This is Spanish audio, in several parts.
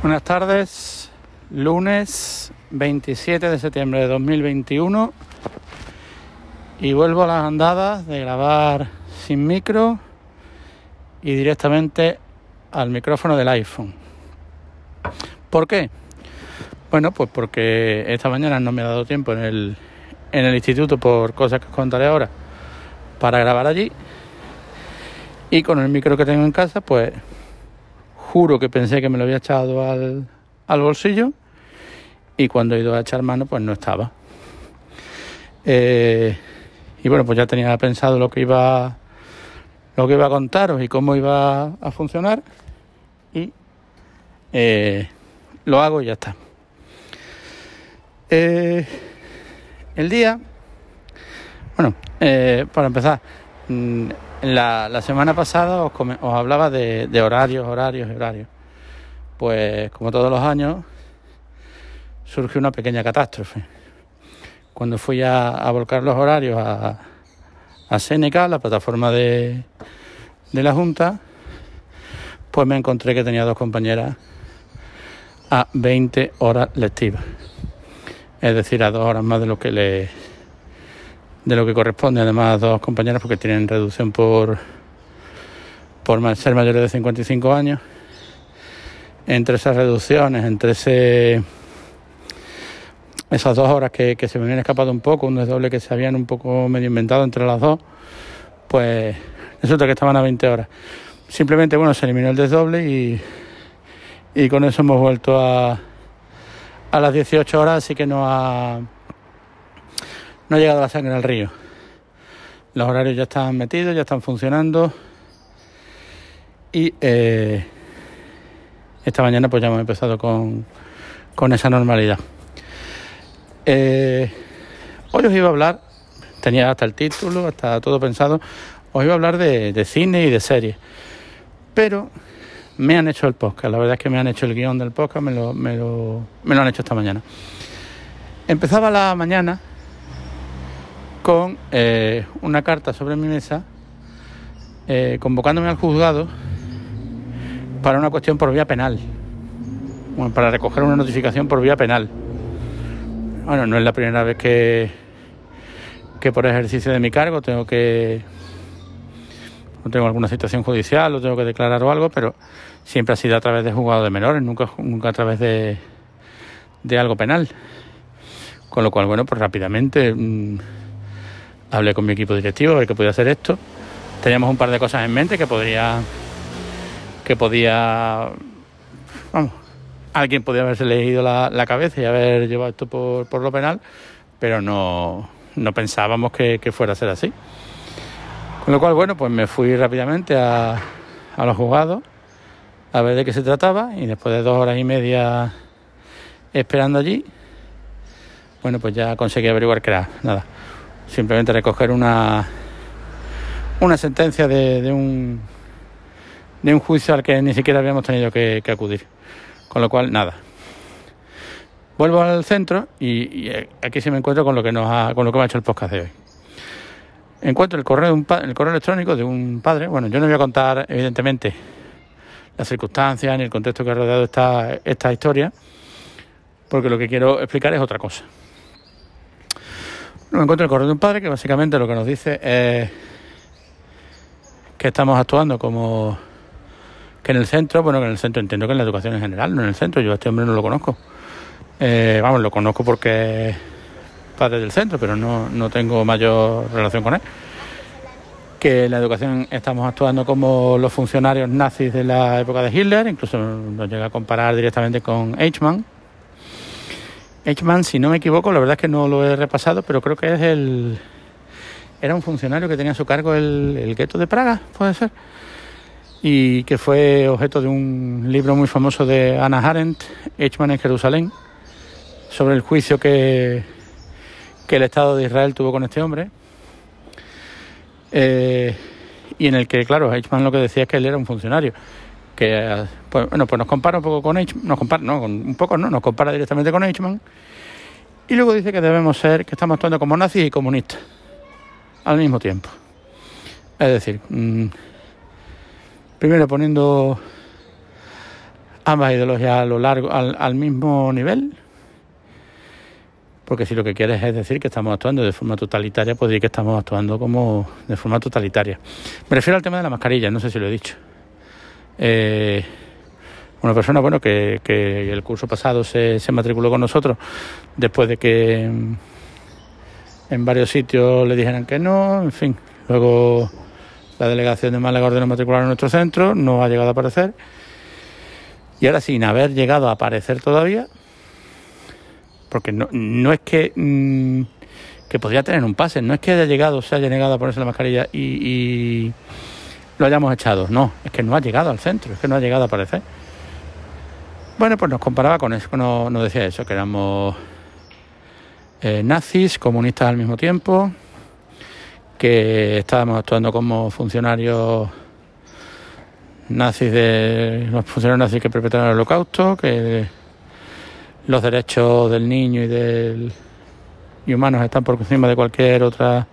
Buenas tardes, lunes 27 de septiembre de 2021 y vuelvo a las andadas de grabar sin micro y directamente al micrófono del iPhone. ¿Por qué? Bueno, pues porque esta mañana no me ha dado tiempo en el, en el instituto por cosas que os contaré ahora para grabar allí y con el micro que tengo en casa pues juro que pensé que me lo había echado al, al bolsillo y cuando he ido a echar mano pues no estaba. Eh, y bueno, pues ya tenía pensado lo que iba lo que iba a contaros y cómo iba a funcionar y eh, lo hago y ya está. Eh, el día, bueno, para empezar, mm, la, la semana pasada os, os hablaba de, de, horarios, horarios, horarios. Pues como todos los años, surgió una pequeña catástrofe. Cuando fui a, volcar los horarios a, a Seneca, la plataforma de, de la Junta, pues me encontré que tenía dos compañeras a 20 horas lectivas. Es decir, a dos horas más de lo que le de lo que corresponde. Además, dos compañeras porque tienen reducción por, por ser mayores de 55 años. Entre esas reducciones, entre ese, esas dos horas que, que se me habían escapado un poco, un desdoble que se habían un poco medio inventado entre las dos, pues resulta que estaban a 20 horas. Simplemente, bueno, se eliminó el desdoble y, y con eso hemos vuelto a, a las 18 horas, así que no ha no ha llegado la sangre al río. Los horarios ya están metidos, ya están funcionando. Y eh, esta mañana pues ya hemos empezado con, con esa normalidad. Eh, hoy os iba a hablar, tenía hasta el título, hasta todo pensado, os iba a hablar de, de cine y de series. Pero me han hecho el podcast, la verdad es que me han hecho el guion del podcast, me lo, me lo, me lo han hecho esta mañana. Empezaba la mañana con eh, una carta sobre mi mesa eh, convocándome al juzgado para una cuestión por vía penal. Bueno, para recoger una notificación por vía penal. Bueno, no es la primera vez que, que por ejercicio de mi cargo tengo que. No tengo alguna situación judicial o tengo que declarar o algo, pero siempre ha sido a través de juzgado de menores, nunca, nunca a través de, de algo penal. Con lo cual, bueno, pues rápidamente. Mmm, hablé con mi equipo directivo a ver qué podía hacer esto. Teníamos un par de cosas en mente que podría. que podía. Vamos, alguien podía haberse leído la, cabeza y haber llevado esto por, por lo penal, pero no, no pensábamos que, que, fuera a ser así. Con lo cual, bueno, pues me fui rápidamente a, a los juzgados a ver de qué se trataba y después de dos horas y media esperando allí, bueno, pues ya conseguí averiguar que era nada simplemente recoger una, una sentencia de, de, un, de un juicio al que ni siquiera habíamos tenido que, acudir. Con lo cual, nada. Vuelvo al centro y, y, aquí sí me encuentro con lo que nos ha, con lo que me ha hecho el podcast de hoy. Encuentro el correo, un, el correo electrónico de un padre. Bueno, yo no voy a contar, evidentemente, las circunstancias ni el contexto que ha rodeado esta, esta historia, porque lo que quiero explicar es otra cosa. Me encuentro el correo de un padre que básicamente lo que nos dice es que estamos actuando como que en el centro, bueno, que en el centro entiendo que en la educación en general, no en el centro, yo a este hombre no lo conozco. Eh, vamos, lo conozco porque es padre del centro, pero no, no tengo mayor relación con él. Que en la educación estamos actuando como los funcionarios nazis de la época de Hitler, incluso nos llega a comparar directamente con Eichmann, Eichmann, si no me equivoco, la verdad es que no lo he repasado, pero creo que es el. Era un funcionario que tenía a su cargo el, el gueto de Praga, puede ser. Y que fue objeto de un libro muy famoso de Anna Arendt, Eichmann en Jerusalén, sobre el juicio que, que el Estado de Israel tuvo con este hombre. Eh, y en el que, claro, Eichmann lo que decía es que él era un funcionario que pues, bueno, pues nos compara un poco con nos compara, no, un poco no, nos compara directamente con Eichmann y luego dice que debemos ser, que estamos actuando como nazis y comunistas al mismo tiempo. Es decir, mmm, primero poniendo ambas ideologías a lo largo, al, mismo nivel. Porque si lo que quieres es decir que estamos actuando de forma totalitaria, pues decir que estamos actuando como de forma totalitaria. Me refiero al tema de la mascarilla, no sé si lo he dicho. Eh, una persona, bueno, que, que el curso pasado se, se, matriculó con nosotros después de que en varios sitios le dijeran que no, en fin. Luego la delegación de Málaga ordenó matricular en nuestro centro, no ha llegado a aparecer. Y ahora sin haber llegado a aparecer todavía, porque no, no es que, mm, que podría tener un pase, no es que haya llegado, se haya negado a ponerse la mascarilla y, y lo hayamos echado, no, es que no ha llegado al centro, es que no ha llegado a aparecer. Bueno, pues nos comparaba con eso, nos, nos decía eso, que éramos eh, nazis, comunistas al mismo tiempo, que estábamos actuando como funcionarios nazis de los funcionarios nazis que perpetraron el holocausto, que los derechos del niño y del y humanos están por encima de cualquier otra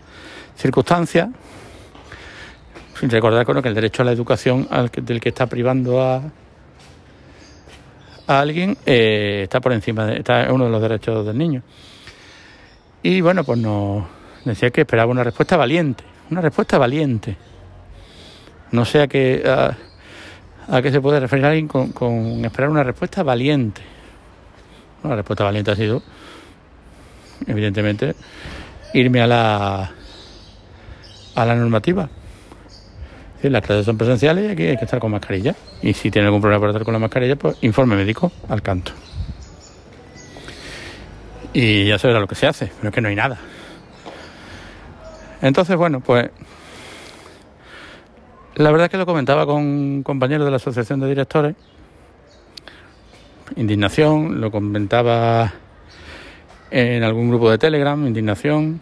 circunstancia. Sin recordar que el derecho a la educación al del que está privando a, a alguien eh, está por encima, de, está uno de los derechos del niño. Y bueno, pues nos decía que esperaba una respuesta valiente, una respuesta valiente. No sé a qué, a, qué se puede referir alguien con, con, esperar una respuesta valiente. Una respuesta valiente ha sido, evidentemente, irme a la, a la normativa las clases son presenciales y aquí hay que estar con mascarilla. Y si tiene algún problema para estar con la mascarilla, pues informe médico al canto. Y ya se verá lo que se hace, pero es que no hay nada. Entonces, bueno, pues la verdad es que lo comentaba con compañeros de la Asociación de Directores. Indignación, lo comentaba en algún grupo de Telegram, indignación,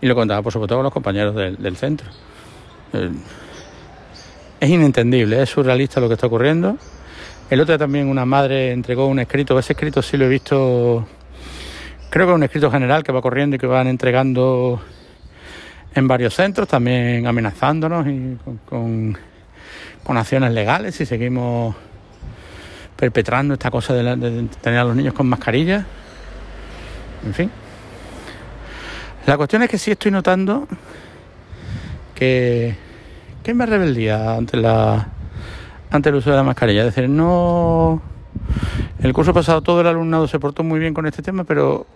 y lo comentaba por todo con los compañeros del centro. Es inentendible, es surrealista lo que está ocurriendo. El otro día también una madre entregó un escrito, ese escrito sí lo he visto, creo que es un escrito general que va corriendo y que van entregando en varios centros, también amenazándonos y con, acciones legales si seguimos perpetrando esta cosa de, de tener a los niños con mascarillas. En fin. La cuestión es que sí estoy notando que ¿Qué me rebeldía ante la ante el uso de la mascarilla? Es decir, no el curso pasado todo el alumnado se portó muy bien con este tema, pero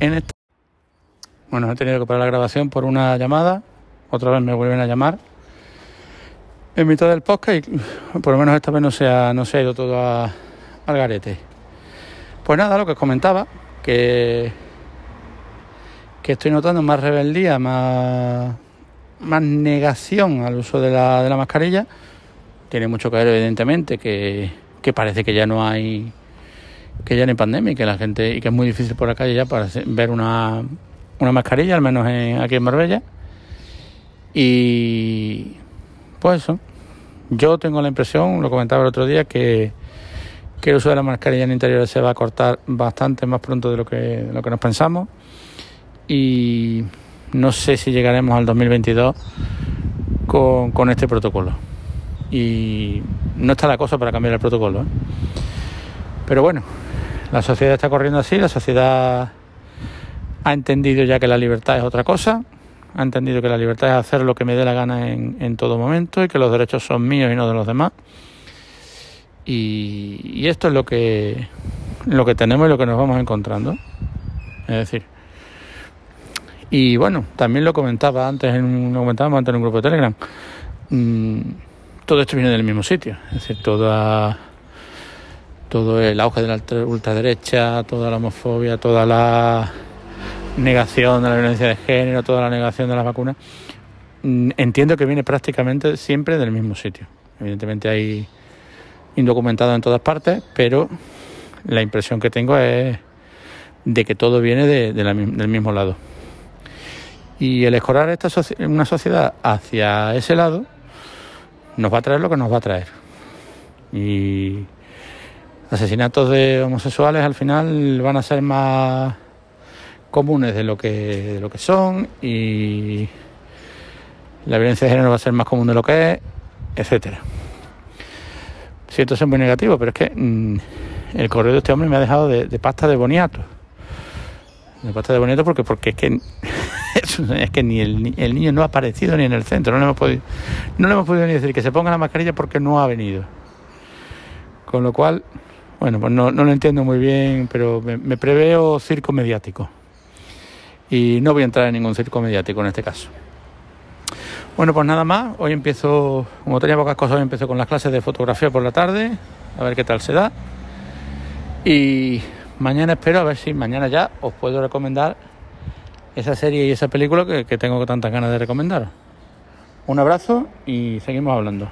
en este bueno, he tenido que parar la grabación por una llamada, otra vez me vuelven a llamar en mitad del podcast y por lo menos esta vez no se ha, no se ha ido todo al garete. Pues nada, lo que os comentaba, que, que estoy notando más rebeldía, más más negación al uso de la, de la mascarilla. Tiene mucho que ver, evidentemente, que, que parece que ya no hay que ya no hay pandemia y que la gente y que es muy difícil por la calle ya para ver una, una mascarilla, al menos aquí en Marbella. Y pues eso. Yo tengo la impresión, lo comentaba el otro día, que, que el uso de la mascarilla en interior se va a cortar bastante más pronto de lo que, de lo que nos pensamos. Y no sé si llegaremos al 2022 con, este protocolo. Y no está la cosa para cambiar el protocolo. ¿eh? Pero bueno, la sociedad está corriendo así, la sociedad ha entendido ya que la libertad es otra cosa, ha entendido que la libertad es hacer lo que me dé la gana en, en todo momento y que los derechos son míos y no de los demás. Y, y esto es lo que, lo que tenemos y lo que nos vamos encontrando. Es decir, y bueno, también lo comentaba antes, en, lo comentábamos antes en un grupo de Telegram. Mm, todo esto viene del mismo sitio, es decir, toda, todo el auge de la ultraderecha, toda la homofobia, toda la negación de la violencia de género, toda la negación de las vacunas, mm, entiendo que viene prácticamente siempre del mismo sitio. Evidentemente hay indocumentado en todas partes, pero la impresión que tengo es de que todo viene de, del mismo lado. Y el escorar esta una sociedad hacia ese lado nos va a traer lo que nos va a traer. Y asesinatos de homosexuales al final van a ser más comunes de lo que, de lo que son y la violencia de género va a ser más común de lo que es, etcétera. siento ser muy negativo, pero es que mm, el correo de este hombre me ha dejado de, pasta de boniato. De pasta de boniato porque, porque es que es que ni el, el, niño no ha aparecido ni en el centro, no le hemos podido, ni decir que se ponga la mascarilla porque no ha venido. Con lo cual, bueno, pues no, lo entiendo muy bien, pero me, me preveo circo mediático. Y no voy a entrar en ningún circo mediático en este caso. Bueno, pues nada más. Hoy empiezo, como tenía pocas cosas, hoy empiezo con las clases de fotografía por la tarde, a ver qué tal se da. Y mañana espero a ver si mañana ya os puedo recomendar esa serie y esa película que, que tengo tantas ganas de recomendar. Un abrazo y seguimos hablando.